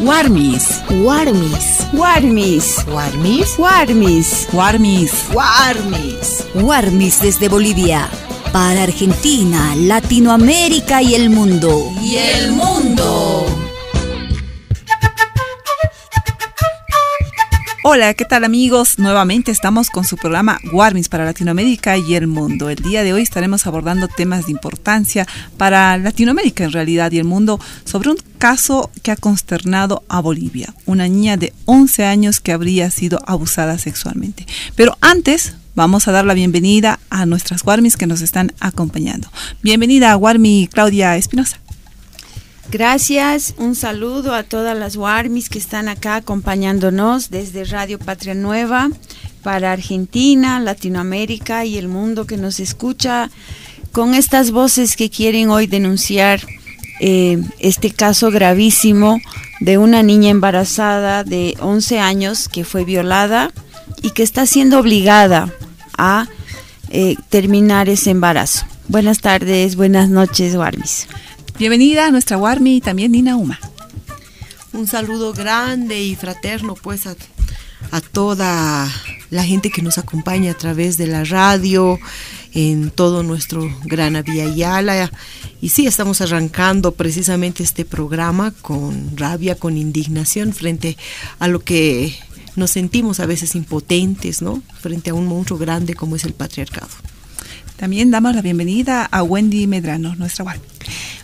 Warmis. Warmis. Warmis. Warmis. Warmis. Warmis. Warmis. Warmis desde Bolivia. Para Argentina, Latinoamérica y el mundo. Y el mundo. Hola, ¿qué tal amigos? Nuevamente estamos con su programa Warmis para Latinoamérica y el mundo. El día de hoy estaremos abordando temas de importancia para Latinoamérica en realidad y el mundo sobre un caso que ha consternado a Bolivia. Una niña de 11 años que habría sido abusada sexualmente. Pero antes vamos a dar la bienvenida a nuestras Warmis que nos están acompañando. Bienvenida a Warmi Claudia Espinosa. Gracias, un saludo a todas las Warmis que están acá acompañándonos desde Radio Patria Nueva para Argentina, Latinoamérica y el mundo que nos escucha con estas voces que quieren hoy denunciar eh, este caso gravísimo de una niña embarazada de 11 años que fue violada y que está siendo obligada a eh, terminar ese embarazo. Buenas tardes, buenas noches, Warmis. Bienvenida a nuestra Warmi y también Nina Uma. Un saludo grande y fraterno pues a, a, toda la gente que nos acompaña a través de la radio, en todo nuestro gran Vía Yala. Y sí, estamos arrancando precisamente este programa con rabia, con indignación frente a lo que nos sentimos a veces impotentes, ¿no? Frente a un monstruo grande como es el patriarcado. También damos la bienvenida a Wendy Medrano, nuestra Warmi.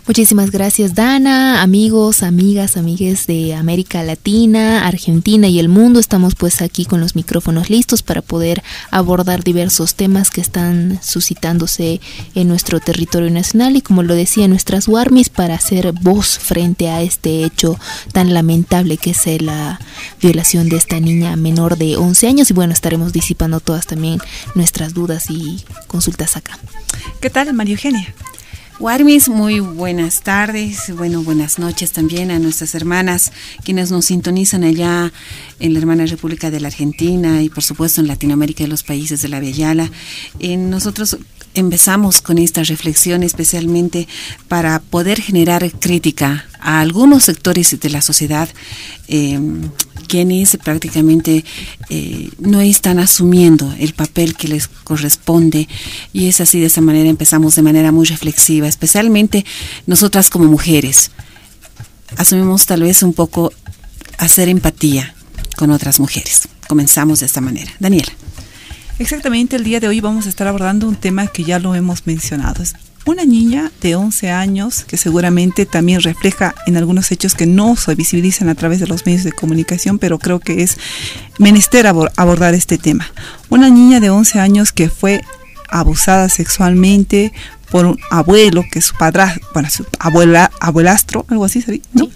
Muchísimas gracias Dana, amigos, amigas, amigues de América Latina, Argentina y el mundo. Estamos pues aquí con los micrófonos listos para poder abordar diversos temas que están suscitándose en nuestro territorio nacional y como lo decía nuestras Warmis para hacer voz frente a este hecho tan lamentable que es la violación de esta niña menor de 11 años y bueno, estaremos disipando todas también nuestras dudas y consultas acá. ¿Qué tal María Eugenia? Warmis, muy buenas tardes, bueno, buenas noches también a nuestras hermanas quienes nos sintonizan allá en la hermana República de la Argentina y por supuesto en Latinoamérica y los países de la Yala. Eh, nosotros empezamos con esta reflexión especialmente para poder generar crítica a algunos sectores de la sociedad eh, quienes prácticamente eh, no están asumiendo el papel que les corresponde y es así de esa manera empezamos de manera muy reflexiva, especialmente nosotras como mujeres. Asumimos tal vez un poco hacer empatía con otras mujeres. Comenzamos de esta manera. Daniela. Exactamente, el día de hoy vamos a estar abordando un tema que ya lo hemos mencionado. Una niña de 11 años que seguramente también refleja en algunos hechos que no se visibilizan a través de los medios de comunicación, pero creo que es menester abordar este tema. Una niña de 11 años que fue abusada sexualmente por un abuelo, que su padrastro, bueno, su abuela, abuelastro, algo así, ¿no?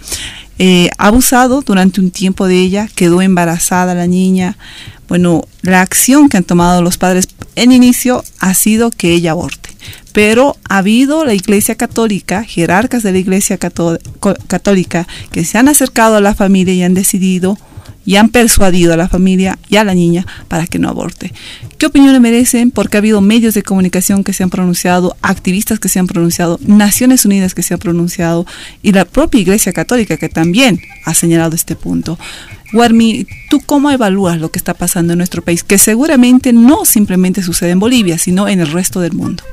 Eh, abusado durante un tiempo de ella, quedó embarazada la niña. Bueno, la acción que han tomado los padres en inicio ha sido que ella aborte pero ha habido la Iglesia Católica, jerarcas de la Iglesia Católica, que se han acercado a la familia y han decidido y han persuadido a la familia y a la niña para que no aborte. ¿Qué opinión le merecen? Porque ha habido medios de comunicación que se han pronunciado, activistas que se han pronunciado, Naciones Unidas que se han pronunciado y la propia Iglesia Católica que también ha señalado este punto. Warmi, ¿tú cómo evalúas lo que está pasando en nuestro país? Que seguramente no simplemente sucede en Bolivia, sino en el resto del mundo.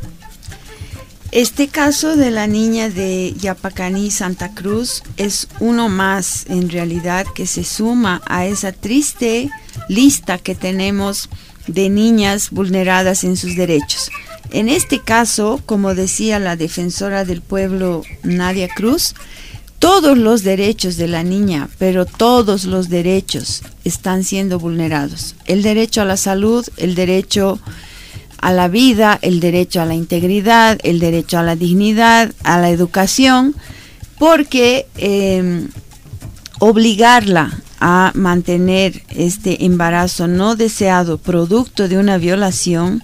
Este caso de la niña de Yapacaní, Santa Cruz, es uno más en realidad que se suma a esa triste lista que tenemos de niñas vulneradas en sus derechos. En este caso, como decía la defensora del pueblo Nadia Cruz, todos los derechos de la niña, pero todos los derechos están siendo vulnerados. El derecho a la salud, el derecho a la vida, el derecho a la integridad, el derecho a la dignidad, a la educación, porque em, obligarla a mantener este embarazo no deseado producto de una violación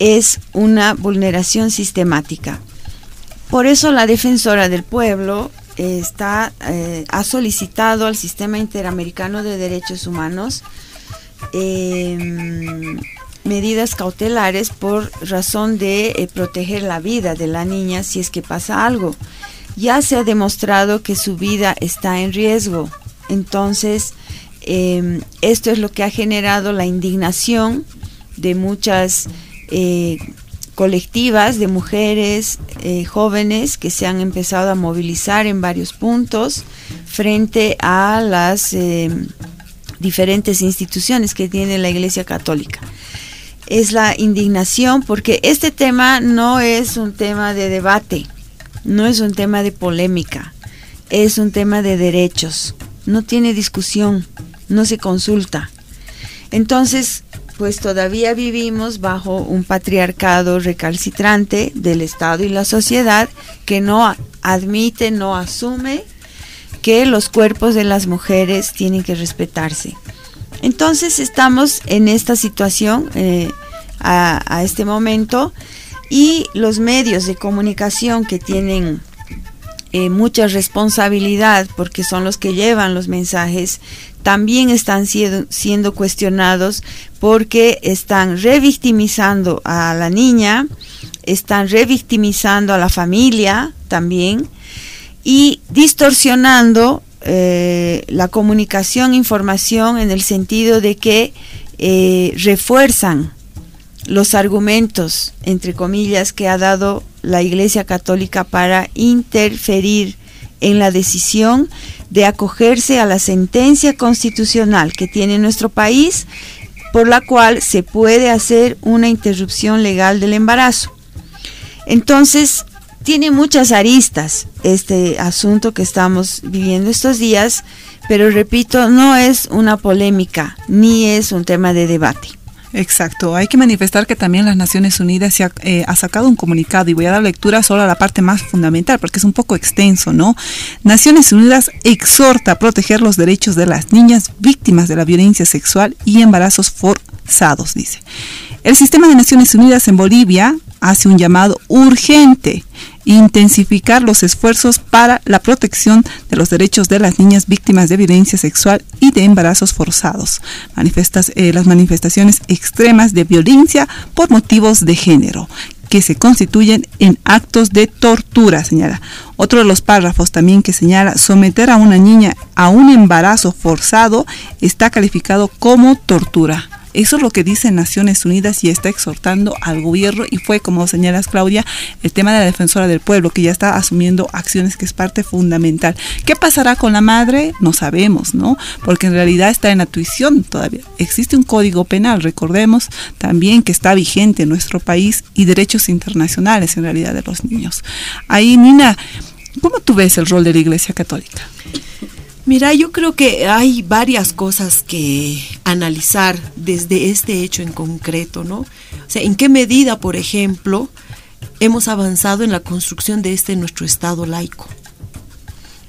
es una vulneración sistemática. Por eso la defensora del pueblo está, eh, ha solicitado al Sistema Interamericano de Derechos Humanos eh, medidas cautelares por razón de eh, proteger la vida de la niña si es que pasa algo. Ya se ha demostrado que su vida está en riesgo Entonces, em, esto es lo que ha generado la indignación de muchas eh, colectivas de mujeres eh, jóvenes que se han empezado a movilizar en varios puntos frente a las em, diferentes instituciones que tiene la Iglesia Católica. Es la indignación porque este tema no es un tema de debate, no es un tema de polémica, es un tema de derechos, no tiene discusión, no se consulta. Entonces, pues todavía vivimos bajo un patriarcado recalcitrante del Estado y la sociedad que no admite, no asume que los cuerpos de las mujeres tienen que respetarse. Entonces estamos en esta situación eh, a, este momento y los medios de comunicación que tienen eh, mucha responsabilidad porque son los que llevan los mensajes, también están siendo, siendo cuestionados porque están revictimizando a la niña, están revictimizando a la familia también y distorsionando eh, la comunicación, información en el sentido de que eh, refuerzan los argumentos, entre comillas, que ha dado la Iglesia Católica para interferir en la decisión de acogerse a la sentencia constitucional que tiene nuestro país, por la cual se puede hacer una interrupción legal del embarazo. Entonces, tiene muchas aristas este asunto que estamos viviendo estos días, pero repito, no es una polémica ni es un tema de debate. Exacto, hay que manifestar que también las Naciones Unidas ha, eh, ha, sacado un comunicado y voy a dar lectura solo a la parte más fundamental porque es un poco extenso, ¿no? Naciones Unidas exhorta a proteger los derechos de las niñas víctimas de la violencia sexual y embarazos forzados, dice. El sistema de Naciones Unidas en Bolivia hace un llamado urgente intensificar los esfuerzos para la protección de los derechos de las niñas víctimas de violencia sexual y de embarazos forzados. Manifestas, eh, las manifestaciones extremas de violencia por motivos de género que se constituyen en actos de tortura, señala. Otro de los párrafos también que señala someter a una niña a un embarazo forzado está calificado como tortura. Eso es lo que dice Naciones Unidas y está exhortando al gobierno y fue, como señalas Claudia, el tema de la defensora del pueblo, que ya está asumiendo acciones que es parte fundamental. ¿Qué pasará con la madre? No sabemos, ¿no? Porque en realidad está en la tuición todavía. Existe un código penal, recordemos también que está vigente en nuestro país y derechos internacionales en realidad de los niños. Ahí, Nina, ¿cómo tú ves el rol de la Iglesia Católica? Mira, yo creo que hay varias cosas que analizar desde este hecho en concreto, ¿no? O sea, en qué medida, por ejemplo, hemos avanzado en la construcción de este nuestro Estado laico,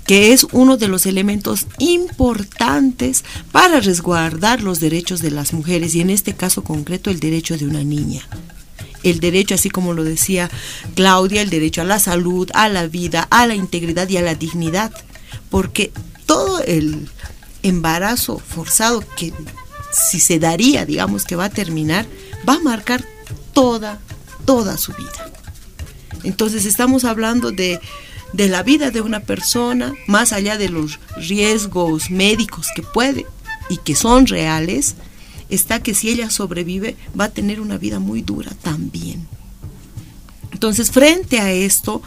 que es uno de los elementos importantes para resguardar los derechos de las mujeres y en este caso concreto el derecho de una niña. El derecho, así como lo decía Claudia, el derecho a la salud, a la vida, a la integridad y a la dignidad, porque todo el embarazo forzado que si se daría, digamos que va a terminar, va a marcar toda, toda su vida. Entonces estamos hablando de, de la vida de una persona, más allá de los riesgos médicos que puede y que son reales, está que si ella sobrevive va a tener una vida muy dura también. Entonces, frente a esto,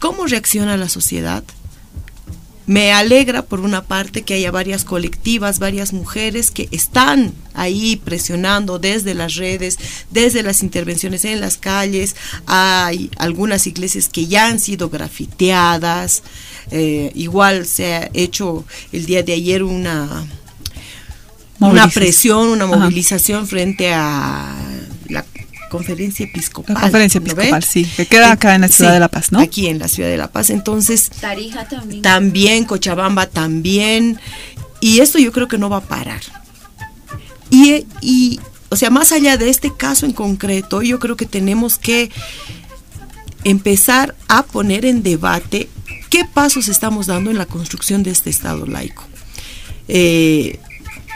¿cómo reacciona la sociedad? Me alegra por una parte que haya varias colectivas, varias mujeres que están ahí presionando desde las redes, desde las intervenciones en las calles. Hay algunas iglesias que ya han sido grafiteadas. Eh, igual se ha hecho el día de ayer una, una presión, una movilización frente a la conferencia episcopal. La conferencia episcopal, sí, que queda acá en la ciudad de La Paz, ¿no? Aquí en la ciudad de La Paz. Entonces, Tarija también. También, Cochabamba también. Y esto yo creo que no va a parar. Y, y, o sea, más allá de este caso en concreto, yo creo que tenemos que empezar a poner en debate qué pasos estamos dando en la construcción de este Estado laico. Eh,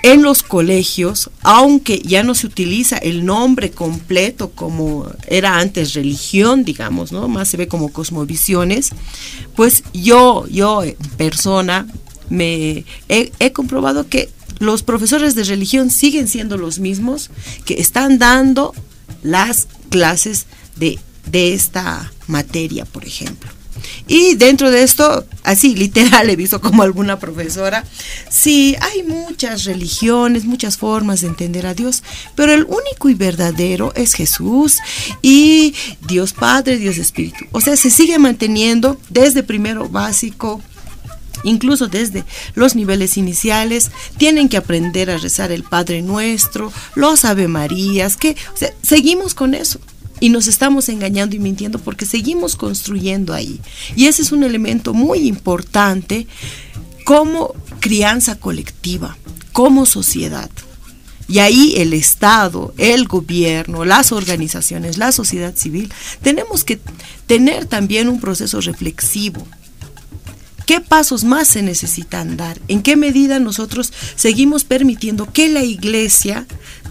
en los colegios, aunque ya no se utiliza el nombre completo como era antes religión, digamos, ¿no? Más se ve como cosmovisiones, pues yo, yo en persona, me he, comprobado que los profesores de religión siguen siendo los mismos que están dando las clases de, de esta materia, por ejemplo. Y dentro de esto, así literal he visto como alguna profesora, sí, hay muchas religiones, muchas formas de entender a Dios, pero el único y verdadero es Jesús y Dios Padre, Dios Espíritu. O sea, se sigue manteniendo desde primero básico, incluso desde los niveles iniciales, tienen que aprender a rezar el Padre Nuestro, los Ave Marías, que seguimos con eso y nos estamos engañando y mintiendo porque seguimos construyendo ahí. Y ese es un elemento muy importante como crianza colectiva, como sociedad. Y ahí el Estado, el gobierno, las organizaciones, la sociedad civil, tenemos que tener también un proceso reflexivo. ¿Qué pasos más se necesitan dar? ¿En qué medida nosotros seguimos permitiendo que la iglesia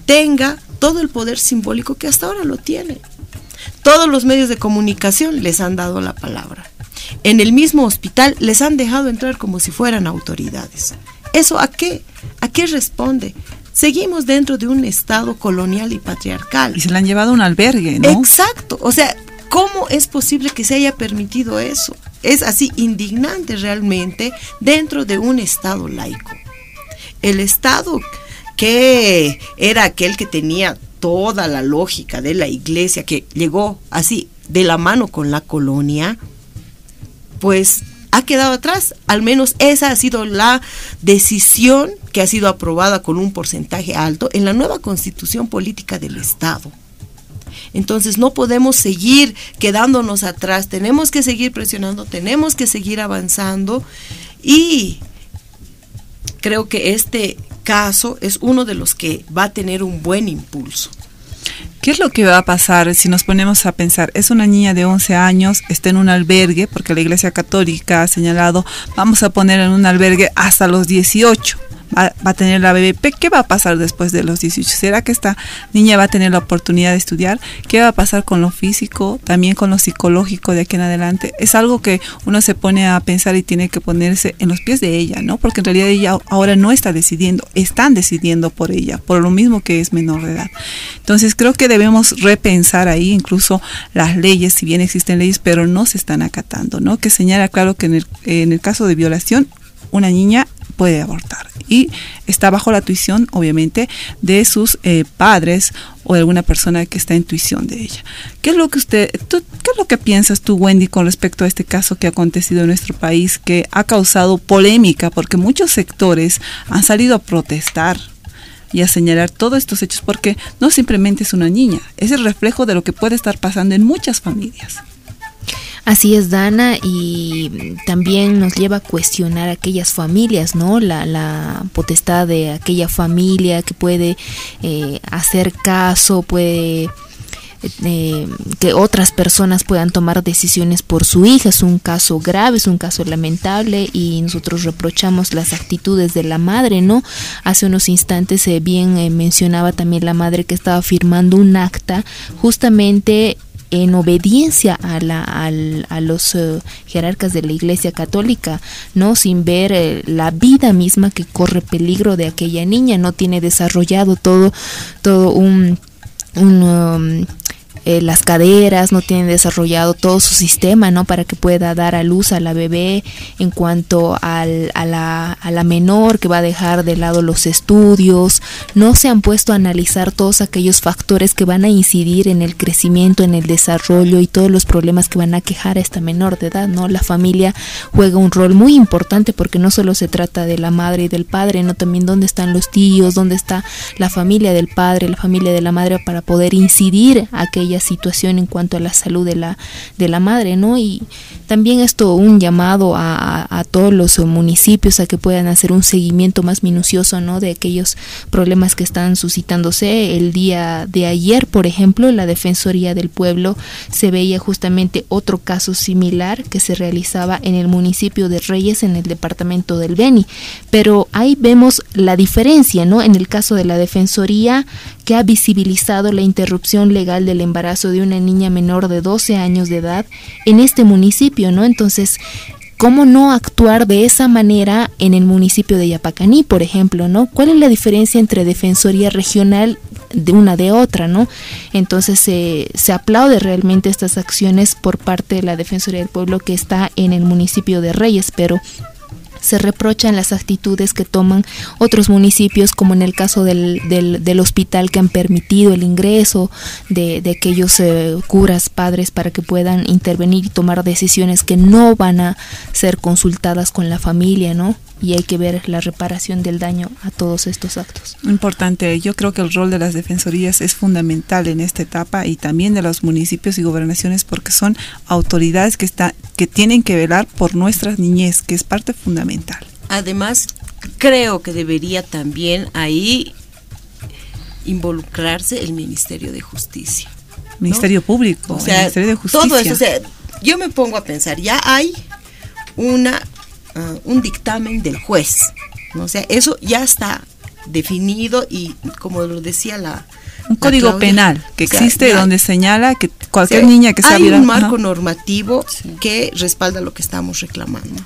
tenga todo el poder simbólico que hasta ahora lo tiene? Todos los medios de comunicación les han dado la palabra. En el mismo hospital les han dejado entrar como si fueran autoridades. ¿Eso a qué? ¿A qué responde? Seguimos dentro de un estado colonial y patriarcal. Y se le han llevado a un albergue, ¿no? Exacto. O sea, ¿cómo es posible que se haya permitido eso? Es así indignante realmente dentro de un estado laico. El estado que era aquel que tenía toda la lógica de la iglesia que llegó así de la mano con la colonia, pues ha quedado atrás. Al menos esa ha sido la decisión que ha sido aprobada con un porcentaje alto en la nueva constitución política del Estado. Entonces no podemos seguir quedándonos atrás, tenemos que seguir presionando, tenemos que seguir avanzando y creo que este caso es uno de los que va a tener un buen impulso. ¿Qué es lo que va a pasar si nos ponemos a pensar? Es una niña de 11 años, está en un albergue, porque la Iglesia Católica ha señalado, vamos a poner en un albergue hasta los 18 va, a tener la BBP, ¿qué va a pasar después de los 18? ¿Será que esta niña va a tener la oportunidad de estudiar? ¿Qué va a pasar con lo físico, también con lo psicológico de aquí en adelante? Es algo que uno se pone a pensar y tiene que ponerse en los pies de ella, ¿no? Porque en realidad ella ahora no está decidiendo, están decidiendo por ella, por lo mismo que es menor de edad. Entonces creo que debemos repensar ahí incluso las leyes, si bien existen leyes, pero no se están acatando, ¿no? Que señala claro que en el, en el caso de violación, una niña puede abortar y está bajo la tuición, obviamente, de sus eh, padres o de alguna persona que está en tuición de ella. ¿Qué es lo que usted, qué es lo que piensas tú, Wendy, con respecto a este caso que ha acontecido en nuestro país, que ha causado polémica porque muchos sectores han salido a protestar? y a señalar todos estos hechos porque no simplemente es una niña, es el reflejo de lo que puede estar pasando en muchas familias. Así es, Dana, y también nos lleva a cuestionar aquellas familias, ¿no? La, potestad de aquella familia que puede eh, hacer caso, puede... Eh, que otras personas puedan tomar decisiones por su hija. Es un caso grave, es un caso lamentable y nosotros reprochamos las actitudes de la madre, ¿no? Hace unos instantes eh, bien mencionaba también la madre que estaba firmando un acta justamente en obediencia a, la, a, los eh, jerarcas de la Iglesia Católica, no sin ver eh, la vida misma que corre peligro de aquella niña, no tiene desarrollado todo todo un, un um, eh, las caderas, no tienen desarrollado todo su sistema, ¿no? Para que pueda dar a luz a la bebé en cuanto al, a, la, a la menor que va a dejar de lado los estudios, no se han puesto a analizar todos aquellos factores que van a incidir en el crecimiento, en el desarrollo y todos los problemas que van a quejar a esta menor de edad, ¿no? La familia juega un rol muy importante porque no solo se trata de la madre y del padre, no también dónde están los tíos, dónde está la familia del padre, la familia de la madre para poder incidir situación en cuanto a la salud de la, de la madre, ¿no? Y también esto un llamado a, a, todos los municipios a que puedan hacer un seguimiento más minucioso, ¿no? De aquellos problemas que están suscitándose. El día de ayer, por ejemplo, la Defensoría del Pueblo se veía justamente otro caso similar que se realizaba en el municipio de Reyes, en el departamento del Beni. Pero ahí vemos la diferencia, ¿no? En el caso de la Defensoría que ha visibilizado la interrupción legal del embarazo de una niña menor de 12 años de edad en este municipio, ¿no? Entonces, ¿cómo no actuar de esa manera en el municipio de Yapacaní, por ejemplo, ¿no? ¿Cuál es la diferencia entre Defensoría Regional de una de otra, ¿no? Entonces se aplaude realmente estas acciones por parte de la Defensoría del Pueblo que está en el municipio de Reyes, pero se reprochan las actitudes que toman otros municipios, como en el caso del, del, hospital que han permitido el ingreso de, de aquellos eh, curas, padres, para que puedan intervenir y tomar decisiones que no van a ser consultadas con la familia, ¿no? Y hay que ver la reparación del daño a todos estos actos. Importante, yo creo que el rol de las defensorías es fundamental en esta etapa y también de los municipios y gobernaciones porque son autoridades que, está, que tienen que velar por nuestras niñez, que es parte fundamental. Además, creo que debería también ahí involucrarse el Ministerio de Justicia. Ministerio Público, o sea, Ministerio de Justicia. Todo eso, o sea, yo me pongo a pensar, ya hay una Ah, un dictamen del juez. ¿no? O sea, eso ya está definido y como lo decía la... Un código penal que existe donde señala que cualquier niña que sea Hay un marco normativo que respalda lo que estamos reclamando.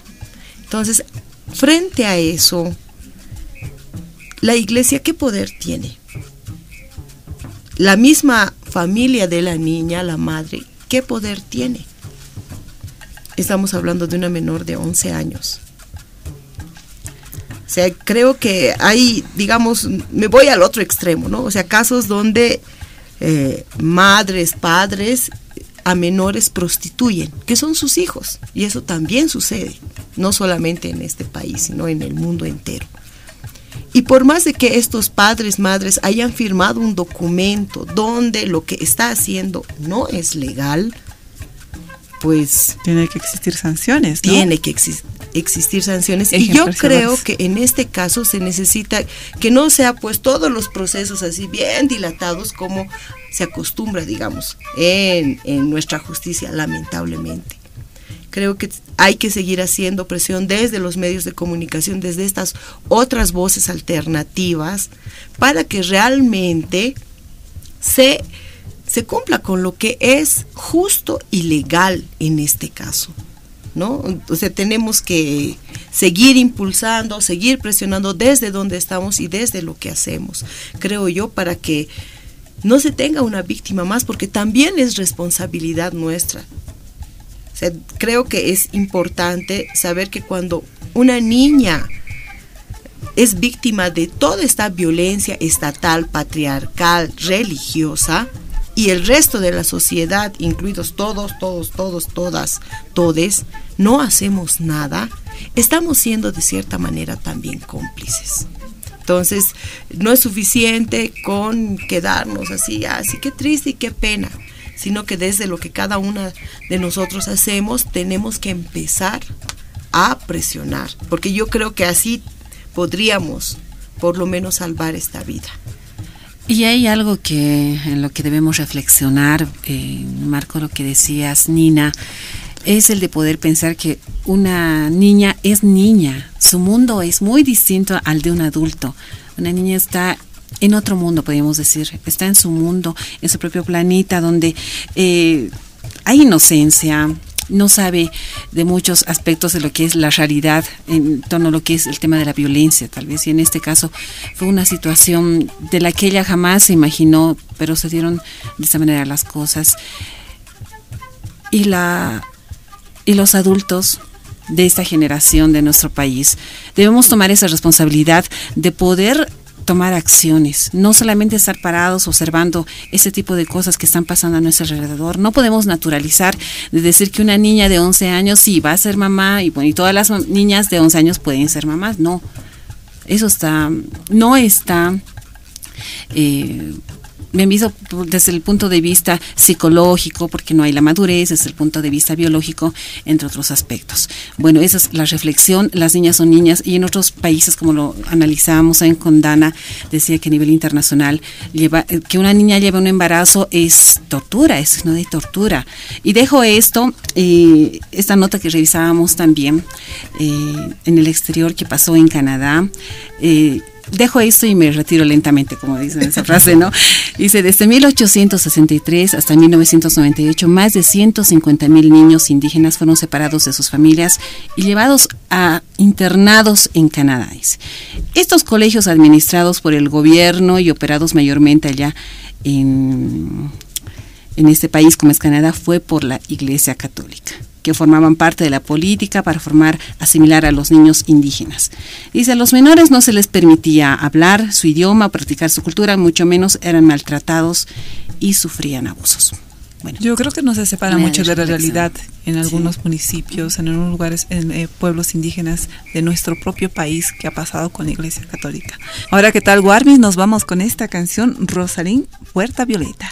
Entonces, frente a eso, la iglesia, ¿qué poder tiene? La misma familia de la niña, la madre, ¿qué poder tiene? Estamos hablando de una menor de 11 años. O sea, creo que hay, digamos, me voy al otro extremo, ¿no? O sea, casos donde eh, madres, padres a menores prostituyen, que son sus hijos. Y eso también sucede, no solamente en este país, sino en el mundo entero. Y por más de que estos padres, madres hayan firmado un documento donde lo que está haciendo no es legal, pues... Tiene que existir sanciones. Tiene que existir sanciones. Y yo creo que en este caso se necesita que no sea pues todos los procesos así bien dilatados como se acostumbra, digamos, en, en nuestra justicia, lamentablemente. Creo que hay que seguir haciendo presión desde los medios de comunicación, desde estas otras voces alternativas, para que realmente se se cumpla con lo que es justo y legal en este caso. ¿No? Sea, tenemos que seguir impulsando, seguir presionando desde donde estamos y desde lo que hacemos, creo yo, para que no se tenga una víctima más, porque también es responsabilidad nuestra. Creo que es importante saber que cuando una niña es víctima de toda esta violencia estatal, patriarcal, religiosa, y el resto de la sociedad, incluidos todos, todos, todos, todas, todes, no hacemos nada, estamos siendo de cierta manera también cómplices. Entonces, no es suficiente con quedarnos así, así que triste y qué pena, sino que desde lo que cada una de nosotros hacemos, tenemos que empezar a presionar, porque yo creo que así podríamos por lo menos salvar esta vida. Y hay algo que en lo que debemos reflexionar, eh, Marco, lo que decías, Nina, es el de poder pensar que una niña es niña, su mundo es muy distinto al de un adulto. Una niña está en otro mundo, podríamos decir, está en su mundo, en su propio planeta, donde eh, hay inocencia, no sabe de muchos aspectos de lo que es la realidad en torno a lo que es el tema de la violencia, tal vez. Y en este caso fue una situación de la que ella jamás se imaginó, pero se dieron de esta manera las cosas. Y, la, y los adultos de esta generación de nuestro país debemos tomar esa responsabilidad de poder tomar acciones, no solamente estar parados observando ese tipo de cosas que están pasando a nuestro alrededor. No podemos naturalizar de decir que una niña de 11 años sí va a ser mamá y bueno, y todas las niñas de 11 años pueden ser mamás. No, eso está, no está eh, me visto desde el punto de vista psicológico, porque no hay la madurez, desde el punto de vista biológico, entre otros aspectos. Bueno, esa es la reflexión. Las niñas son niñas y en otros países, como lo analizamos en Condana, decía que a nivel internacional, lleva, que una niña lleve un embarazo es tortura, es no de tortura. Y dejo esto, eh, esta nota que revisábamos también eh, en el exterior que pasó en Canadá. Eh, dejo esto y me retiro lentamente, como dicen esa frase, ¿no? Dice, desde 1863 hasta 1998, más de 150 mil niños indígenas fueron separados de sus familias y llevados a internados en Canadá. Estos colegios administrados por el gobierno y operados mayormente allá en, en este país como es Canadá fue por la Iglesia Católica que formaban parte de la política para formar, asimilar a los niños indígenas. Dice, a los menores no se les permitía hablar su idioma, practicar su cultura, mucho menos eran maltratados y sufrían abusos. Bueno, Yo creo que no se separa mucho de la realidad en algunos municipios, en algunos lugares, en eh, pueblos indígenas de nuestro propio país que ha pasado con la Iglesia Católica. Ahora, ¿qué tal, Warmis? Nos vamos con esta canción, Rosalín, Puerta Violeta.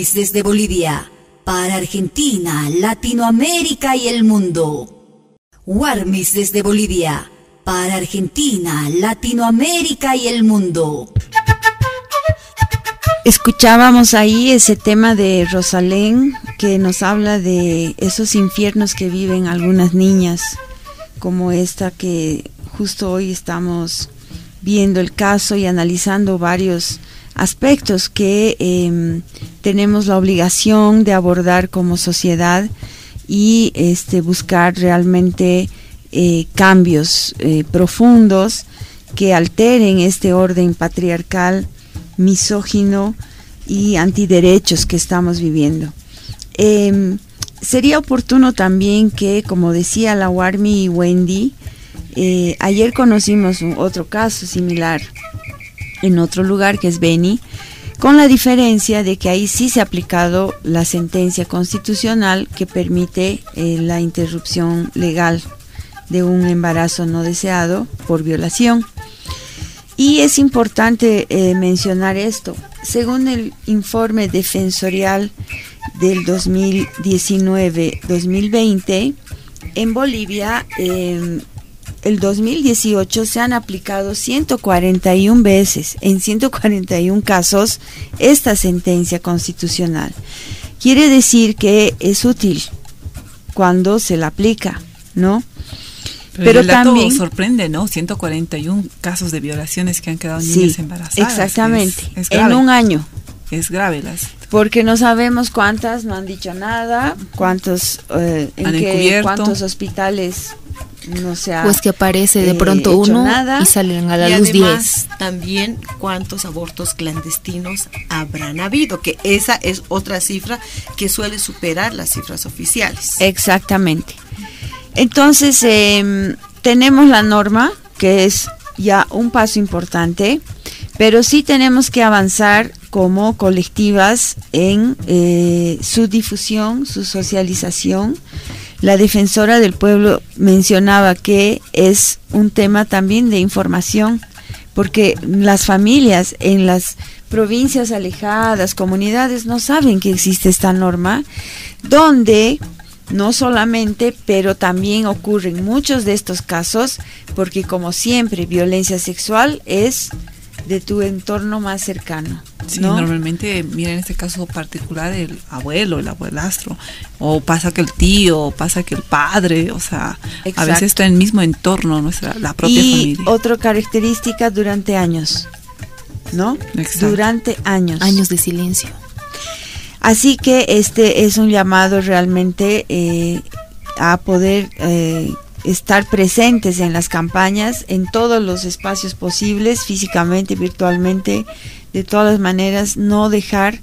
desde Bolivia para Argentina, Latinoamérica y el mundo. Warmis desde Bolivia para Argentina, Latinoamérica y el mundo. Escuchábamos ahí ese tema de Rosalén que nos habla de esos infiernos que viven algunas niñas, como esta que justo hoy estamos viendo el caso y analizando varios aspectos que em, tenemos la obligación de abordar como sociedad y este, buscar realmente eh, cambios eh, profundos que alteren este orden patriarcal, misógino y antiderechos que estamos viviendo. Em, sería oportuno también que, como decía la Warmi y Wendy, eh, ayer conocimos un, otro caso similar en otro lugar que es Beni, con la diferencia de que ahí sí se ha aplicado la sentencia constitucional que permite eh, la interrupción legal de un embarazo no deseado por violación. Y es importante eh, mencionar esto. Según el informe defensorial del 2019-2020, en Bolivia em, el 2018 se han aplicado 141 veces, en 141 casos, esta sentencia constitucional. Quiere decir que es útil cuando se la aplica, ¿no? Pero, también sorprende, ¿no? 141 casos de violaciones que han quedado niñas embarazadas. Exactamente. en un año. Es grave las. Porque no sabemos cuántas no han dicho nada, cuántos eh, en qué, cuántos hospitales no pues que aparece de eh, pronto uno y salen a la luz 10. También cuántos abortos clandestinos habrán habido, que esa es otra cifra que suele superar las cifras oficiales. Exactamente. Entonces, em, tenemos la norma, que es ya un paso importante, pero sí tenemos que avanzar como colectivas en eh, su difusión, su socialización la defensora del pueblo mencionaba que es un tema también de información, porque las familias en las provincias alejadas, comunidades, no saben que existe esta norma, donde no solamente, pero también ocurren muchos de estos casos, porque como siempre, violencia sexual es de tu entorno más cercano. Sí, normalmente, mira, en este caso particular, el abuelo, el abuelastro, o pasa que el tío, o pasa que el padre, o sea, a veces está en el mismo entorno, nuestra, la propia y familia. Otra característica durante años, ¿no? Durante años. Años de silencio. Así que este es un llamado realmente eh, a poder eh, estar presentes en las campañas, en todos los espacios posibles, físicamente, virtualmente, de todas las maneras, no dejar,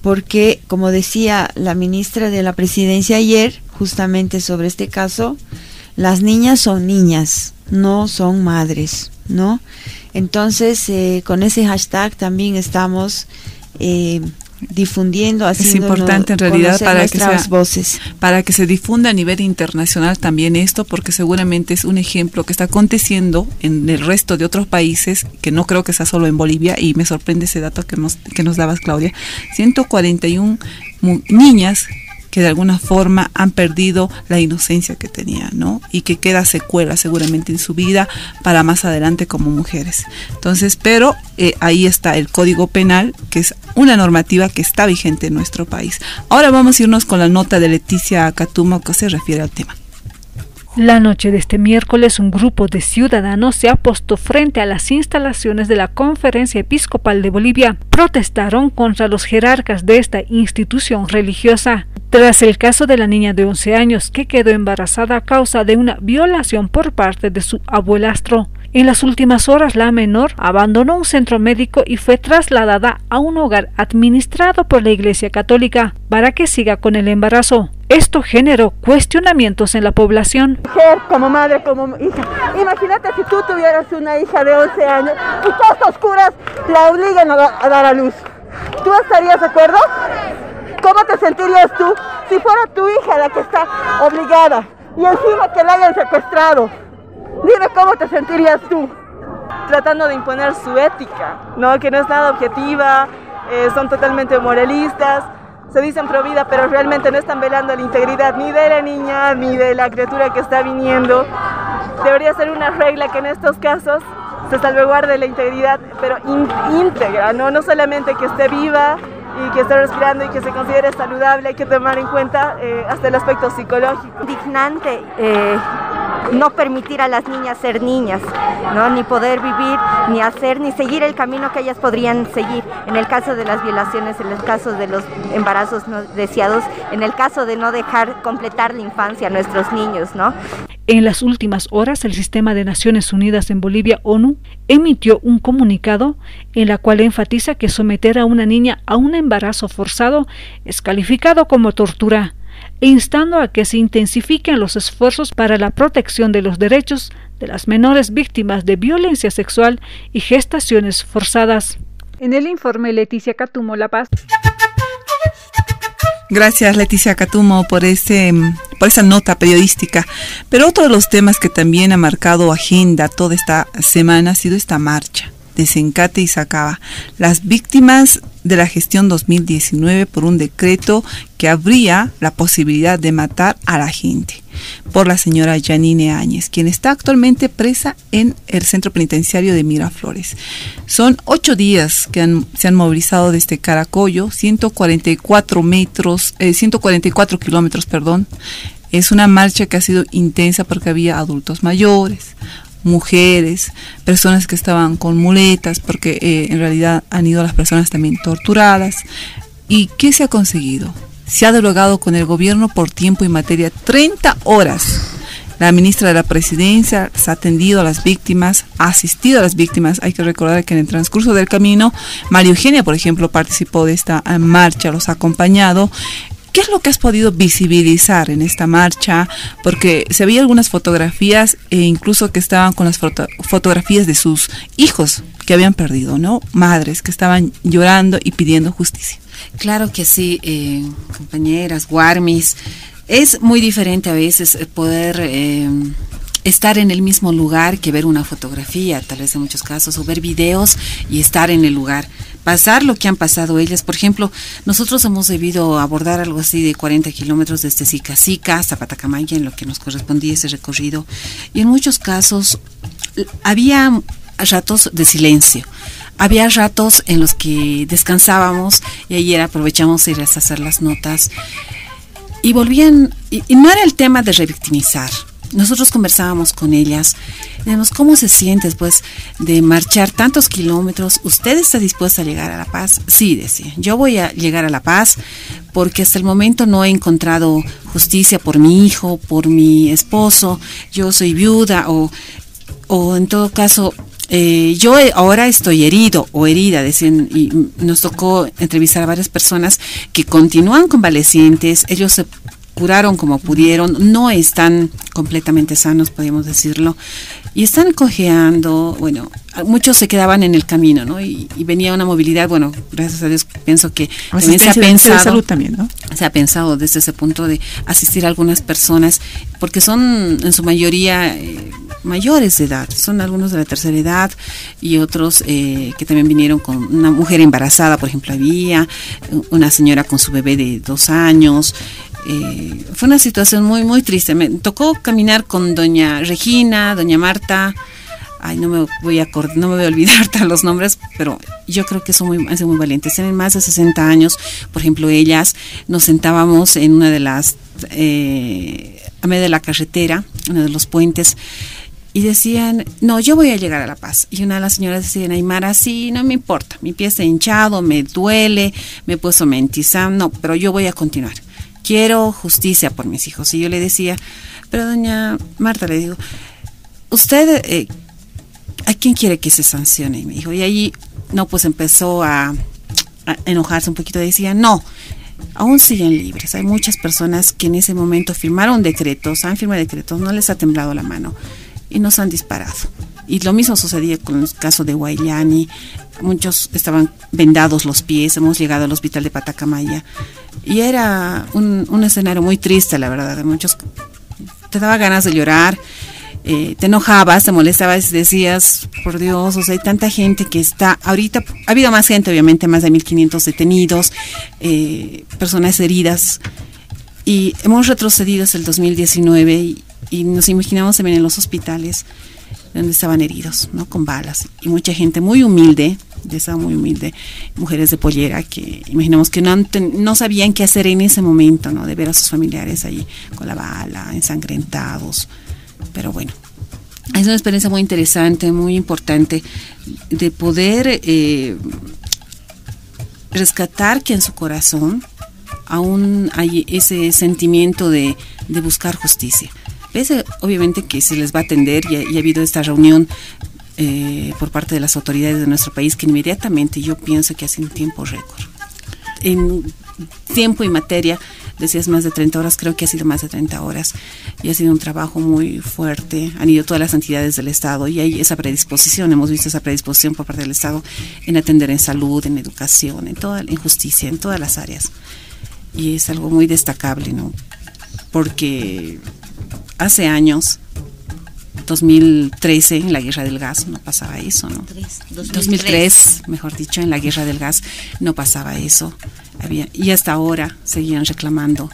porque como decía la ministra de la presidencia ayer, justamente sobre este caso, las niñas son niñas, no son madres, ¿no? Entonces, eh, con ese hashtag también estamos eh, difundiendo, es importante en realidad para que voces. para que se difunda a nivel internacional también esto, porque seguramente es un ejemplo que está aconteciendo en el resto de otros países, que no creo que sea solo en Bolivia, y me sorprende ese dato que nos, que nos dabas, Claudia. 141 niñas que de alguna forma han perdido la inocencia que tenían, ¿no? Y que queda secuela seguramente en su vida para más adelante como mujeres. Entonces, pero eh, ahí está el Código Penal, que es una normativa que está vigente en nuestro país. Ahora vamos a irnos con la nota de Leticia Catumo que se refiere al tema. La noche de este miércoles un grupo de ciudadanos se ha puesto frente a las instalaciones de la Conferencia Episcopal de Bolivia. Protestaron contra los jerarcas de esta institución religiosa. Tras el caso de la niña de 11 años que quedó embarazada a causa de una violación por parte de su abuelastro. En las últimas horas la menor abandonó un centro médico y fue trasladada a un hogar administrado por la Iglesia Católica para que siga con el embarazo. Esto generó cuestionamientos en la población. Como madre, como hija. Imagínate si tú tuvieras una hija de 11 años y todas oscuras la obligan a dar a luz. ¿Tú estarías de acuerdo? ¿Cómo te sentirías tú si fuera tu hija la que está obligada y encima que la hayan secuestrado? Dime cómo te sentirías tú. Tratando de imponer su ética, ¿no? Que no es nada objetiva, eh, son totalmente moralistas, se dicen pro vida, pero realmente no están velando la integridad ni de la niña ni de la criatura que está viniendo. Debería ser una regla que en estos casos se salvaguarde la integridad, pero íntegra, ¿no? no solamente que esté viva y que esté respirando y que se considere saludable, hay que tomar en cuenta eh, hasta el aspecto psicológico. Dignante. Eh no permitir a las niñas ser niñas, ¿no? ni poder vivir, ni hacer, ni seguir el camino que ellas podrían seguir. En el caso de las violaciones, en el caso de los embarazos no deseados, en el caso de no dejar completar la infancia a nuestros niños. ¿no? En las últimas horas, el Sistema de Naciones Unidas en Bolivia, ONU, emitió un comunicado en la cual enfatiza que someter a una niña a un embarazo forzado es calificado como tortura instando a que se intensifiquen los esfuerzos para la protección de los derechos de las menores víctimas de violencia sexual y gestaciones forzadas. En el informe Leticia Catumo La Paz. Gracias Leticia Catumo por ese por esa nota periodística. Pero otro de los temas que también ha marcado agenda toda esta semana ha sido esta marcha Desencate y Sacaba, las víctimas de la gestión 2019 por un decreto que abría la posibilidad de matar a la gente por la señora Janine Áñez, quien está actualmente presa en el centro penitenciario de Miraflores. Son ocho días que se han movilizado desde Caracollo, 144 metros, 144 eh, kilómetros, perdón. Es una marcha que ha sido intensa porque había adultos mayores, mujeres, personas que estaban con muletas, porque eh, en realidad han ido las personas también torturadas. ¿Y qué se ha conseguido? Se ha derogado con el gobierno por tiempo y materia 30 horas. La ministra de la Presidencia se ha atendido a las víctimas, ha asistido a las víctimas. Hay que recordar que en el transcurso del camino, María Eugenia, por ejemplo, participó de esta eh, marcha, los ha acompañado. ¿Qué es lo que has podido visibilizar en esta marcha? Porque se veía algunas fotografías e incluso que estaban con las fotografías de sus hijos que habían perdido, ¿no? Madres que estaban llorando y pidiendo justicia. Claro que sí, eh, compañeras, Guarmis. Es muy diferente a veces poder eh, estar en el mismo lugar que ver una fotografía, tal vez en muchos casos, o ver videos y estar en el lugar pasar lo que han pasado ellas. Por ejemplo, nosotros hemos debido abordar algo así de 40 kilómetros desde Sica hasta Patacamaya, en lo que nos correspondía ese recorrido. Y en muchos casos había ratos de silencio. Había ratos en los que descansábamos y ayer aprovechamos ir a hacer las notas. Y volvían, y no era el tema de revictimizar, nosotros conversábamos con ellas, digamos, ¿cómo se siente después de marchar tantos kilómetros? ¿Usted está dispuesta a llegar a La Paz? Sí, decía, yo voy a llegar a La Paz porque hasta el momento no he encontrado justicia por mi hijo, por mi esposo, yo soy viuda o, o en todo caso eh, yo ahora estoy herido o herida, decían, y nos tocó entrevistar a varias personas que continúan convalecientes, ellos se curaron como pudieron, no están completamente sanos, podemos decirlo, y están cojeando, bueno, muchos se quedaban en el camino, ¿no? Y, venía una movilidad, bueno, gracias a Dios pienso que también se ha pensado, salud también, ¿no? Se ha pensado desde ese punto de asistir a algunas personas, porque son en su mayoría eh, mayores de edad, son algunos de la tercera edad y otros eh, que también vinieron con una mujer embarazada, por ejemplo, había una señora con su bebé de dos años, eh, fue una situación muy, muy triste. Me tocó caminar con doña Regina, doña Marta. Ay, no me voy a no me voy a olvidar los nombres, pero yo creo que son muy, muy valientes. Tienen más de 60 años. Por ejemplo, ellas nos sentábamos en una de las, eh, a medio de la carretera, uno de los puentes, y decían, no, yo voy a llegar a La Paz. Y una de las señoras decía, Aymara, sí, no me importa, mi pie está hinchado, me duele, me he puesto mentizar, no, pero yo voy a continuar quiero justicia por mis hijos. Y yo le decía, pero doña Marta, le digo, usted, eh, ¿a quién quiere que se sancione? Y me dijo, y ahí, no, pues empezó a, enojarse un poquito, decía, no, aún siguen libres. Hay muchas personas que en ese momento firmaron decretos, han firmado decretos, no les ha temblado la mano y nos han disparado. Y lo mismo sucedía con el caso de Guayani. Muchos estaban vendados los pies. Hemos llegado al hospital de Patacamaya. Y era un, escenario muy triste, la verdad. Muchos te daba ganas de llorar. Eh, te enojabas, te molestabas decías, por Dios, o sea, hay tanta gente que está, ahorita ha habido más gente, obviamente, más de 1.500 detenidos, eh, personas heridas, y hemos retrocedido hasta el 2019 y, y nos imaginamos también en los hospitales donde estaban heridos, ¿no? Con balas. Y mucha gente muy humilde, de esa muy humilde, mujeres de pollera que imaginamos que no, no sabían qué hacer en ese momento, ¿no? De ver a sus familiares ahí con la bala, ensangrentados. Pero bueno, es una experiencia muy interesante, muy importante, de poder eh, rescatar que en su corazón aún hay ese sentimiento de, de buscar justicia Pese, obviamente, que se les va a atender y ha, habido esta reunión eh, por parte de las autoridades de nuestro país que inmediatamente yo pienso que hace un tiempo récord. En tiempo y materia decías más de 30 horas, creo que ha sido más de 30 horas y ha sido un trabajo muy fuerte. Han ido todas las entidades del Estado y hay esa predisposición, hemos visto esa predisposición por parte del Estado en atender en salud, en educación, en toda en justicia, en todas las áreas. Y es algo muy destacable, ¿no? Porque hace años 2013, en la guerra del gas, no pasaba eso, ¿no? 2003. mejor dicho, en la guerra del gas no pasaba eso. Había, y hasta ahora seguían reclamando.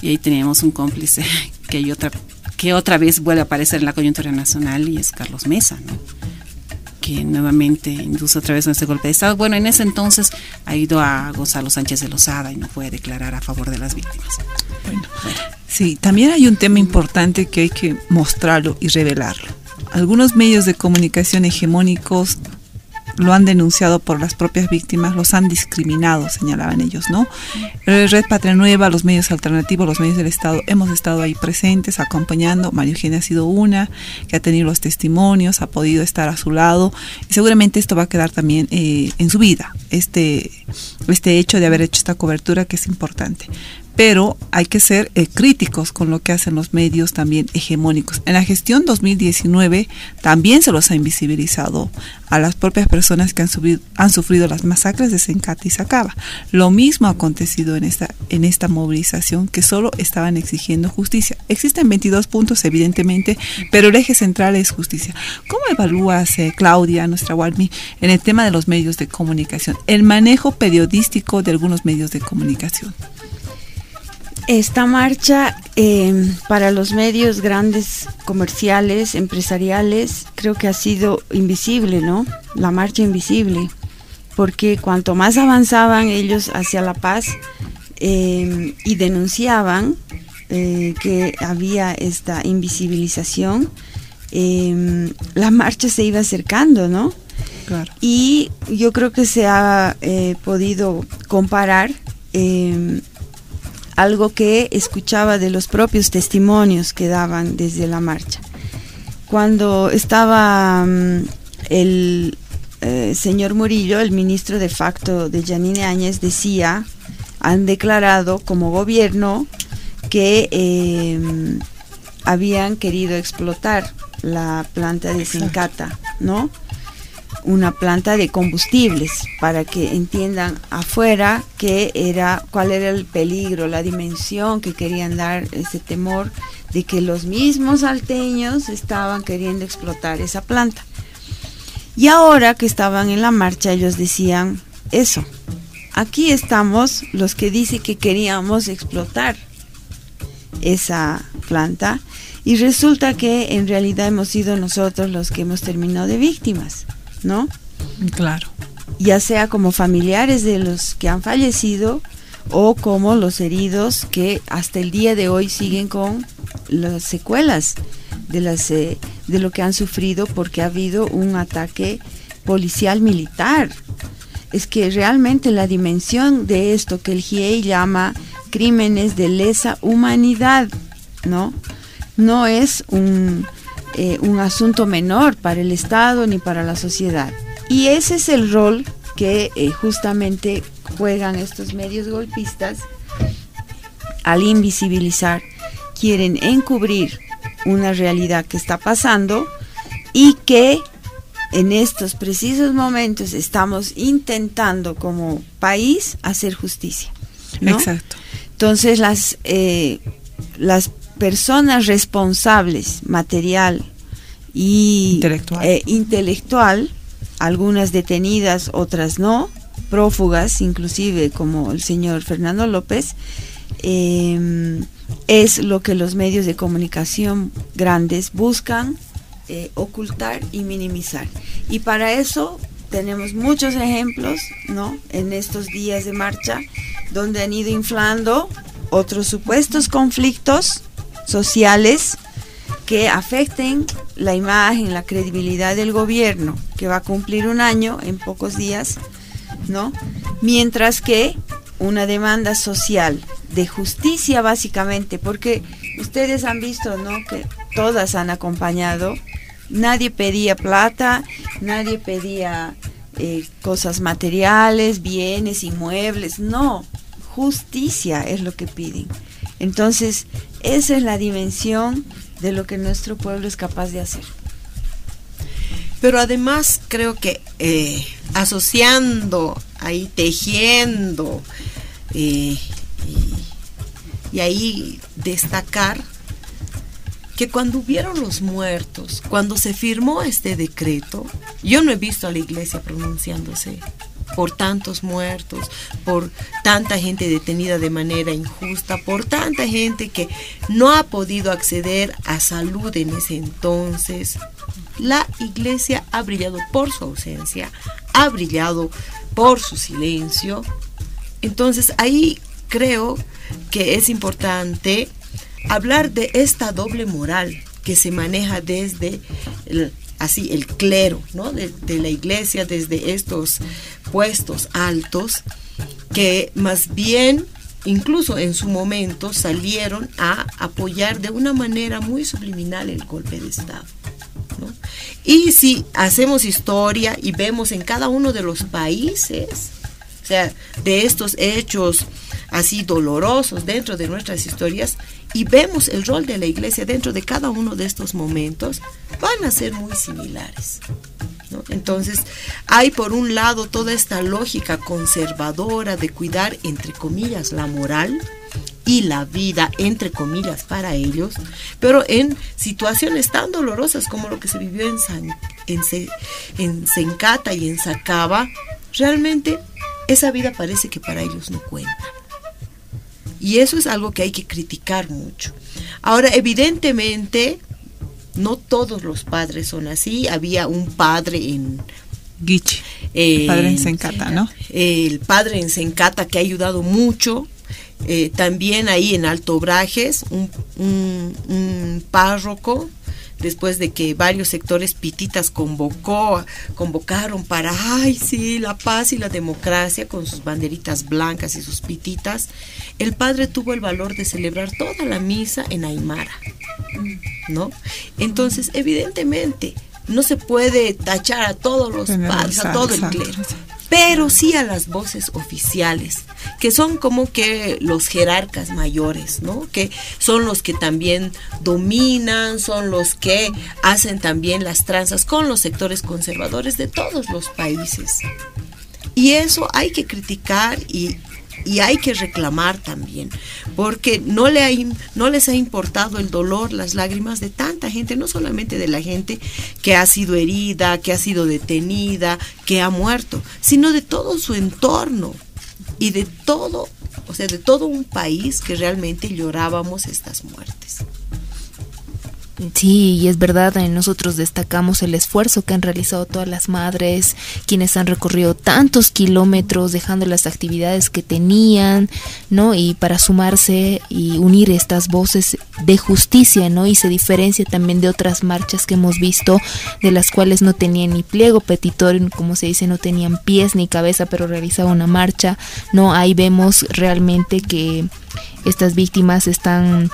Y ahí teníamos un cómplice que, otra, que otra vez vuelve a aparecer en la coyuntura nacional y es Carlos Mesa, ¿no? Que nuevamente induce otra vez en este golpe de Estado. Bueno, en ese entonces ha ido a Gonzalo Sánchez de Lozada y no fue a declarar a favor de las víctimas. Bueno, sí, también hay un tema importante que hay que mostrarlo y revelarlo. Algunos medios de comunicación hegemónicos lo han denunciado por las propias víctimas, los han discriminado, señalaban ellos, ¿no? Red Patria Nueva, los medios alternativos, los medios del Estado, hemos estado ahí presentes, acompañando. María Eugenia ha sido una que ha tenido los testimonios, ha podido estar a su lado y seguramente esto va a quedar también eh, en su vida, este, este hecho de haber hecho esta cobertura que es importante pero hay que ser eh, críticos con lo que hacen los medios también hegemónicos. En la gestión 2019 también se los ha invisibilizado a las propias personas que han, han sufrido las masacres de Sencata y Sacaba. Lo mismo ha acontecido en esta, en esta movilización que solo estaban exigiendo justicia. Existen 22 puntos, evidentemente, pero el eje central es justicia. ¿Cómo evalúas, eh, Claudia, nuestra Walmi, en el tema de los medios de comunicación, el manejo periodístico de algunos medios de comunicación? Esta marcha eh, para los medios grandes, comerciales, empresariales, creo que ha sido invisible, ¿no? La marcha invisible, porque cuanto más avanzaban ellos hacia la paz eh, y denunciaban eh, que había esta invisibilización, la marcha se iba acercando, ¿no? Claro. Y yo creo que se ha podido comparar algo que escuchaba de los propios testimonios que daban desde la marcha. Cuando estaba mm, el eh, señor Murillo, el ministro de facto de Janine Áñez, decía, han declarado como gobierno que em, habían querido explotar la planta de Sincata, ¿no? Una planta de combustibles para que entiendan afuera que era cuál era el peligro, la dimensión que querían dar ese temor de que los mismos alteños estaban queriendo explotar esa planta. Y ahora que estaban en la marcha ellos decían eso. Aquí estamos los que dicen que queríamos explotar esa planta y resulta que en realidad hemos sido nosotros los que hemos terminado de víctimas. ¿No? Claro. Ya sea como familiares de los que han fallecido o como los heridos que hasta el día de hoy siguen con las secuelas de, las, eh, de lo que han sufrido porque ha habido un ataque policial militar. Es que realmente la dimensión de esto que el GIEI llama crímenes de lesa humanidad, ¿no? No es un, eh, un asunto menor para el Estado ni para la sociedad. Y ese es el rol que eh, justamente juegan estos medios golpistas al invisibilizar, quieren encubrir una realidad que está pasando y que en estos precisos momentos estamos intentando como país hacer justicia. Exacto. Entonces las, eh, las personas responsables, material y eh, intelectual. algunas detenidas, otras no, prófugas, inclusive como el señor Fernando López, em, es lo que los medios de comunicación grandes buscan eh, ocultar y minimizar. Y para eso tenemos muchos ejemplos, ¿no? En estos días de marcha, donde han ido inflando otros supuestos conflictos sociales que afecten la imagen, la credibilidad del gobierno, que va a cumplir un año en pocos días, ¿no? Mientras que una demanda social de justicia básicamente, porque ustedes han visto, ¿no? Que todas han acompañado, nadie pedía plata, nadie pedía eh, cosas materiales, bienes, inmuebles, no, justicia es lo que piden. Entonces, esa es la dimensión de lo que nuestro pueblo es capaz de hacer. Pero además creo que eh, asociando, ahí tejiendo, eh, y, y ahí destacar que cuando hubieron los muertos, cuando se firmó este decreto, yo no he visto a la iglesia pronunciándose por tantos muertos, por tanta gente detenida de manera injusta, por tanta gente que no ha podido acceder a salud en ese entonces. La iglesia ha brillado por su ausencia, ha brillado por su silencio. Entonces ahí creo que es importante hablar de esta doble moral que se maneja desde el, así el clero ¿no? de, de la iglesia, desde estos puestos altos, que más bien incluso en su momento salieron a apoyar de una manera muy subliminal el golpe de Estado. ¿no? Y si hacemos historia y vemos en cada uno de los países, o sea, de estos hechos así dolorosos dentro de nuestras historias, y vemos el rol de la iglesia dentro de cada uno de estos momentos, van a ser muy similares. Entonces, hay por un lado toda esta lógica conservadora de cuidar, entre comillas, la moral y la vida, entre comillas, para ellos, pero en situaciones tan dolorosas como lo que se vivió en, San, en, en Sencata y en Sacaba, realmente esa vida parece que para ellos no cuenta. Y eso es algo que hay que criticar mucho. Ahora, evidentemente, no todos los padres son así. Había un padre en... Guichi. Eh, padre en Sencata, ¿no? El padre en Sencata que ha ayudado mucho. Eh, también ahí en Alto Brajes, un, un, un párroco después de que varios sectores pititas convocó, convocaron para, ay, sí, la paz y la democracia con sus banderitas blancas y sus pititas, el padre tuvo el valor de celebrar toda la misa en Aymara, ¿no? Entonces, evidentemente, no se puede tachar a todos los padres, a todo el clero pero sí a las voces oficiales, que son como que los jerarcas mayores, ¿no? Que son los que también dominan, son los que hacen también las tranzas con los sectores conservadores de todos los países. Y eso hay que criticar y, y hay que reclamar también, porque no, le no les ha importado el dolor, las lágrimas de tanta gente, no solamente de la gente que ha sido herida, que ha sido detenida, que ha muerto, sino de todo su entorno y de todo, o sea, de todo un país que realmente llorábamos estas muertes. Sí, y es verdad, nosotros destacamos el esfuerzo que han realizado todas las madres, quienes han recorrido tantos kilómetros dejando las actividades que tenían, ¿no? Y para sumarse y unir estas voces de justicia, ¿no? Y se diferencia también de otras marchas que hemos visto, de las cuales no tenían ni pliego petitorio, como se dice, no tenían pies ni cabeza, pero realizaban una marcha, ¿no? Ahí vemos realmente que estas víctimas están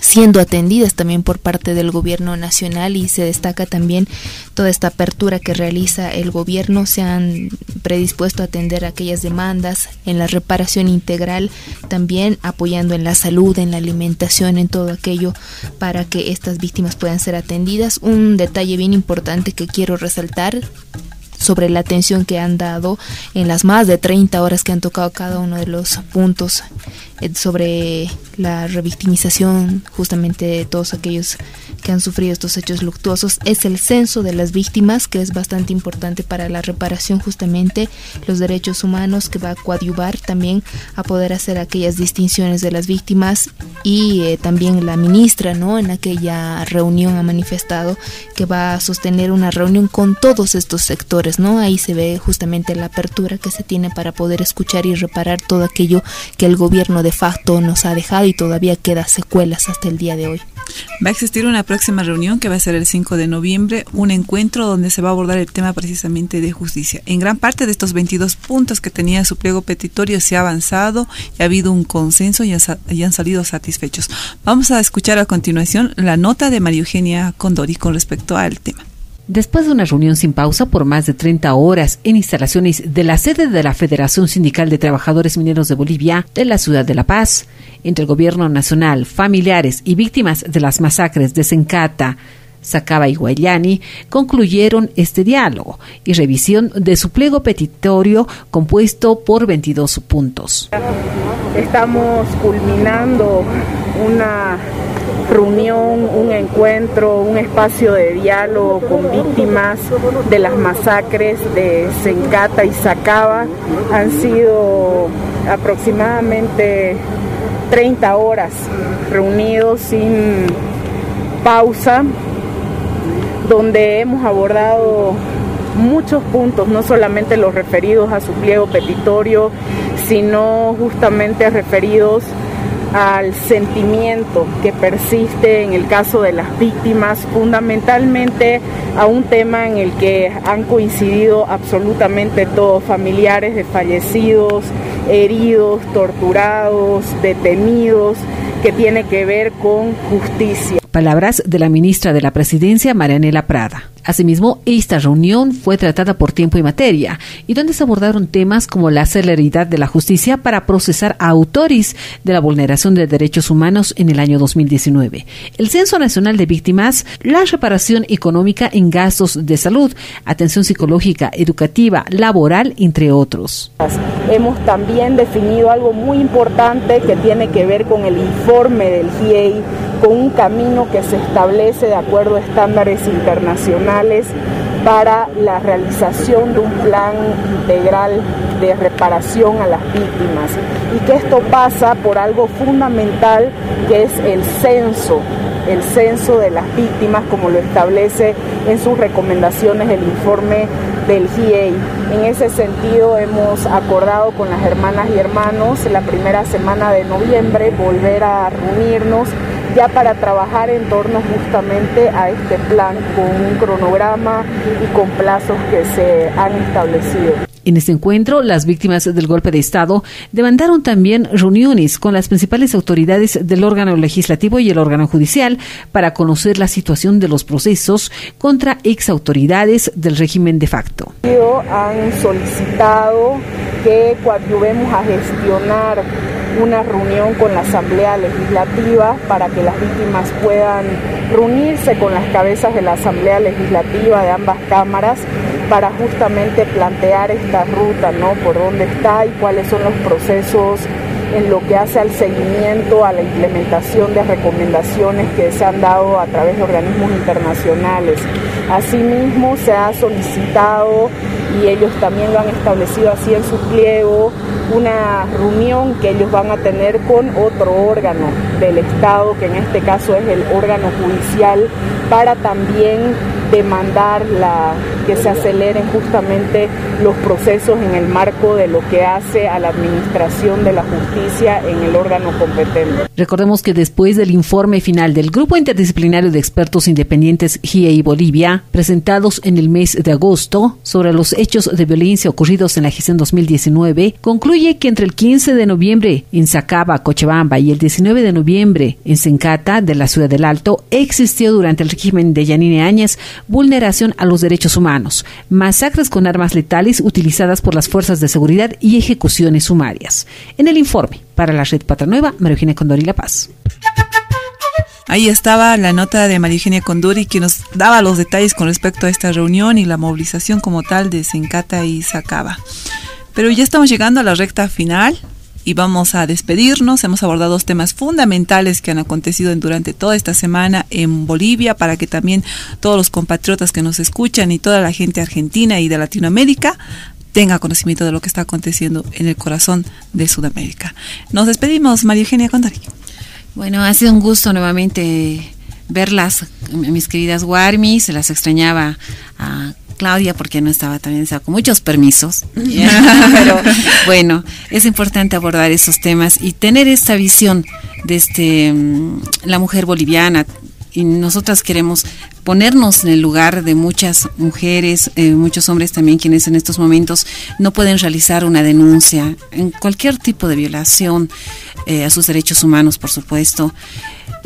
siendo atendidas también por parte del gobierno nacional y se destaca también toda esta apertura que realiza el gobierno. Se han predispuesto a atender aquellas demandas en la reparación integral, también apoyando en la salud, en la alimentación, en todo aquello para que estas víctimas puedan ser atendidas. Un detalle bien importante que quiero resaltar sobre la atención que han dado en las más de 30 horas que han tocado cada uno de los puntos eh, sobre la revictimización justamente de todos aquellos que han sufrido estos hechos luctuosos. Es el censo de las víctimas que es bastante importante para la reparación justamente los derechos humanos que va a coadyuvar también a poder hacer aquellas distinciones de las víctimas y eh, también la ministra no en aquella reunión ha manifestado que va a sostener una reunión con todos estos sectores no ahí se ve justamente la apertura que se tiene para poder escuchar y reparar todo aquello que el gobierno de facto nos ha dejado y todavía queda secuelas hasta el día de hoy Va a existir una próxima reunión que va a ser el 5 de noviembre, un encuentro donde se va a abordar el tema precisamente de justicia. En gran parte de estos 22 puntos que tenía su pliego petitorio se ha avanzado y ha habido un consenso y, y han salido satisfechos. Vamos a escuchar a continuación la nota de María Eugenia Condori con respecto al tema. Después de una reunión sin pausa por más de 30 horas en instalaciones de la sede de la Federación Sindical de Trabajadores Mineros de Bolivia de la ciudad de La Paz, entre el gobierno nacional, familiares y víctimas de las masacres de Sencata, Sacaba y Guayani concluyeron este diálogo y revisión de su pliego petitorio compuesto por 22 puntos. Estamos culminando una reunión, un encuentro, un espacio de diálogo con víctimas de las masacres de Sencata y Sacaba. Han sido aproximadamente 30 horas reunidos sin pausa, donde hemos abordado muchos puntos, no solamente los referidos a su pliego petitorio, sino justamente referidos al sentimiento que persiste en el caso de las víctimas, fundamentalmente a un tema en el que han coincidido absolutamente todos, familiares de fallecidos, heridos, torturados, detenidos, que tiene que ver con justicia. Palabras de la ministra de la Presidencia, Marianela Prada. Asimismo, esta reunión fue tratada por tiempo y materia, y donde se abordaron temas como la celeridad de la justicia para procesar a autores de la vulneración de derechos humanos en el año 2019, el Censo Nacional de Víctimas, la reparación económica en gastos de salud, atención psicológica, educativa, laboral, entre otros. Hemos también definido algo muy importante que tiene que ver con el informe del GIEI, con un camino que se establece de acuerdo a estándares internacionales para la realización de un plan integral de reparación a las víctimas y que esto pasa por algo fundamental que es el censo, el censo de las víctimas como lo establece en sus recomendaciones el informe del GIEI. En ese sentido hemos acordado con las hermanas y hermanos la primera semana de noviembre volver a reunirnos ya para trabajar en torno justamente a este plan con un cronograma y con plazos que se han establecido. En este encuentro, las víctimas del golpe de Estado demandaron también reuniones con las principales autoridades del órgano legislativo y el órgano judicial para conocer la situación de los procesos contra exautoridades del régimen de facto. Han solicitado que coadyuvemos a gestionar una reunión con la Asamblea Legislativa para que las víctimas puedan reunirse con las cabezas de la Asamblea Legislativa de ambas cámaras para justamente plantear esta ruta, ¿no? Por dónde está y cuáles son los procesos en lo que hace al seguimiento, a la implementación de recomendaciones que se han dado a través de organismos internacionales. Asimismo, se ha solicitado, y ellos también lo han establecido así en su pliego, una reunión que ellos van a tener con otro órgano del Estado, que en este caso es el órgano judicial, para también demandar la, que se aceleren justamente los procesos en el marco de lo que hace a la administración de la justicia en el órgano competente. Recordemos que después del informe final del Grupo Interdisciplinario de Expertos Independientes GIEI Bolivia, presentados en el mes de agosto sobre los hechos de violencia ocurridos en la gestión 2019, concluye que entre el 15 de noviembre en Sacaba, Cochabamba y el 19 de noviembre en Sencata, de la ciudad del Alto, existió durante el régimen de Yanine Áñez vulneración a los derechos humanos, masacres con armas letales utilizadas por las fuerzas de seguridad y ejecuciones sumarias. En el informe para la red Nueva, María Eugenia Condori La Paz. Ahí estaba la nota de María Eugenia Condori que nos daba los detalles con respecto a esta reunión y la movilización como tal de Sencata y Sacaba. Pero ya estamos llegando a la recta final y vamos a despedirnos. Hemos abordado dos temas fundamentales que han acontecido durante toda esta semana en Bolivia para que también todos los compatriotas que nos escuchan y toda la gente argentina y de Latinoamérica tenga conocimiento de lo que está aconteciendo en el corazón de Sudamérica. Nos despedimos, María Eugenia Condari. Bueno, ha sido un gusto nuevamente verlas, mis queridas Warmi, se las extrañaba a Claudia porque no estaba también, con muchos permisos. Pero bueno, es importante abordar esos temas y tener esta visión de este, mm, la mujer boliviana. Y nosotras queremos ponernos en el lugar de muchas mujeres, eh, muchos hombres también quienes en estos momentos no pueden realizar una denuncia en cualquier tipo de violación eh, a sus derechos humanos, por supuesto.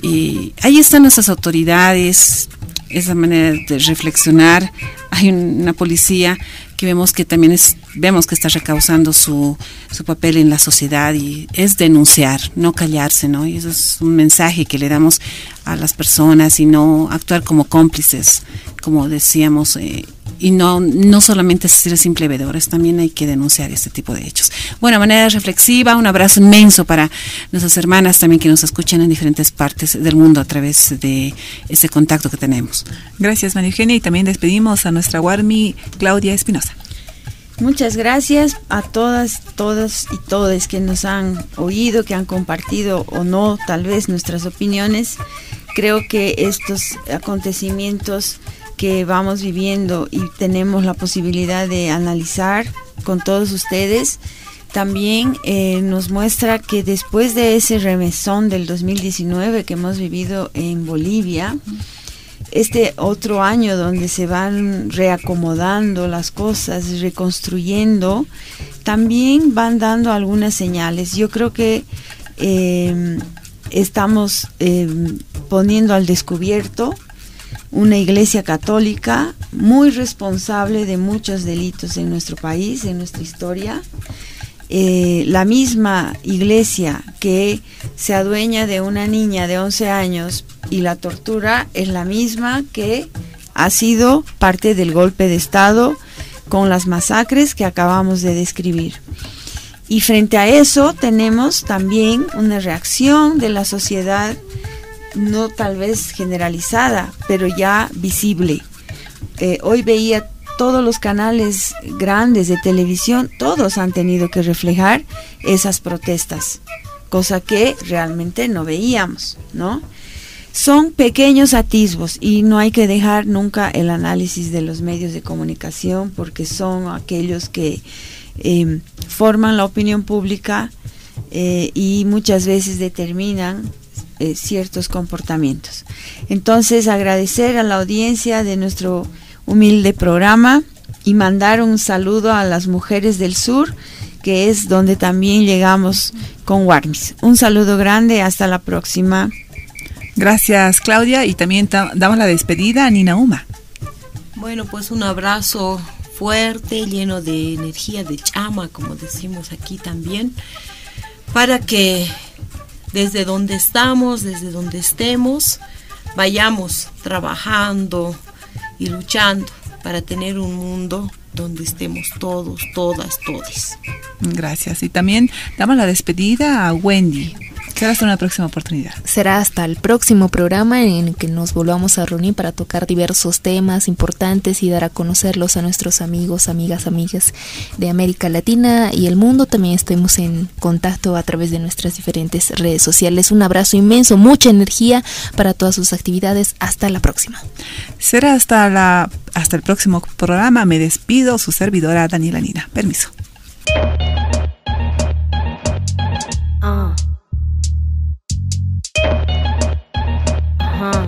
Y ahí están nuestras autoridades, esa manera de reflexionar. Hay una policía que vemos que también es, vemos que está recausando su, su papel en la sociedad y es denunciar, no callarse, ¿no? Y eso es un mensaje que le damos a las personas y no actuar como cómplices, como decíamos, eh, y no, no solamente ser simple veedores, también hay que denunciar este tipo de hechos. Bueno, manera reflexiva, un abrazo inmenso para nuestras hermanas también que nos escuchan en diferentes partes del mundo a través de este contacto que tenemos. Gracias, María Eugenia, y también despedimos a nuestra Warmi Claudia Espinosa. Muchas gracias a todas, todos y todes que nos han oído, que han compartido o no tal vez nuestras opiniones. Creo que estos acontecimientos que vamos viviendo y tenemos la posibilidad de analizar con todos ustedes, también eh, nos muestra que después de ese remesón del 2019 que hemos vivido en Bolivia, este otro año donde se van reacomodando las cosas, reconstruyendo, también van dando algunas señales. Yo creo que eh, estamos eh, poniendo al descubierto una iglesia católica muy responsable de muchos delitos en nuestro país, en nuestra historia. Eh, la misma iglesia que se adueña de una niña de 11 años y la tortura es la misma que ha sido parte del golpe de Estado con las masacres que acabamos de describir. Y frente a eso tenemos también una reacción de la sociedad no tal vez generalizada, pero ya visible. Eh, hoy veía todos los canales grandes de televisión, todos han tenido que reflejar esas protestas, cosa que realmente no veíamos, ¿no? Son pequeños atisbos y no hay que dejar nunca el análisis de los medios de comunicación porque son aquellos que em, forman la opinión pública eh, y muchas veces determinan eh, ciertos comportamientos. Entonces, agradecer a la audiencia de nuestro humilde programa y mandar un saludo a las mujeres del sur, que es donde también llegamos con Warmis. Un saludo grande, hasta la próxima. Gracias, Claudia, y también damos la despedida a Nina Uma. Bueno, pues un abrazo fuerte, lleno de energía, de chama, como decimos aquí también, para que desde donde estamos, desde donde estemos, vayamos trabajando y luchando para tener un mundo donde estemos todos, todas, todes. Gracias. Y también damos la despedida a Wendy. Será hasta una próxima oportunidad. Será hasta el próximo programa en el que nos volvamos a reunir para tocar diversos temas importantes y dar a conocerlos a nuestros amigos, amigas, amigas de América Latina y el mundo. También estemos en contacto a través de nuestras diferentes redes sociales. Un abrazo inmenso, mucha energía para todas sus actividades. Hasta la próxima. Será hasta, la, hasta el próximo programa. Me despido, su servidora Daniela Nina. Permiso. huh?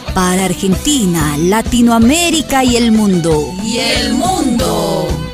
para Argentina, Latinoamérica y el mundo. Y el mundo.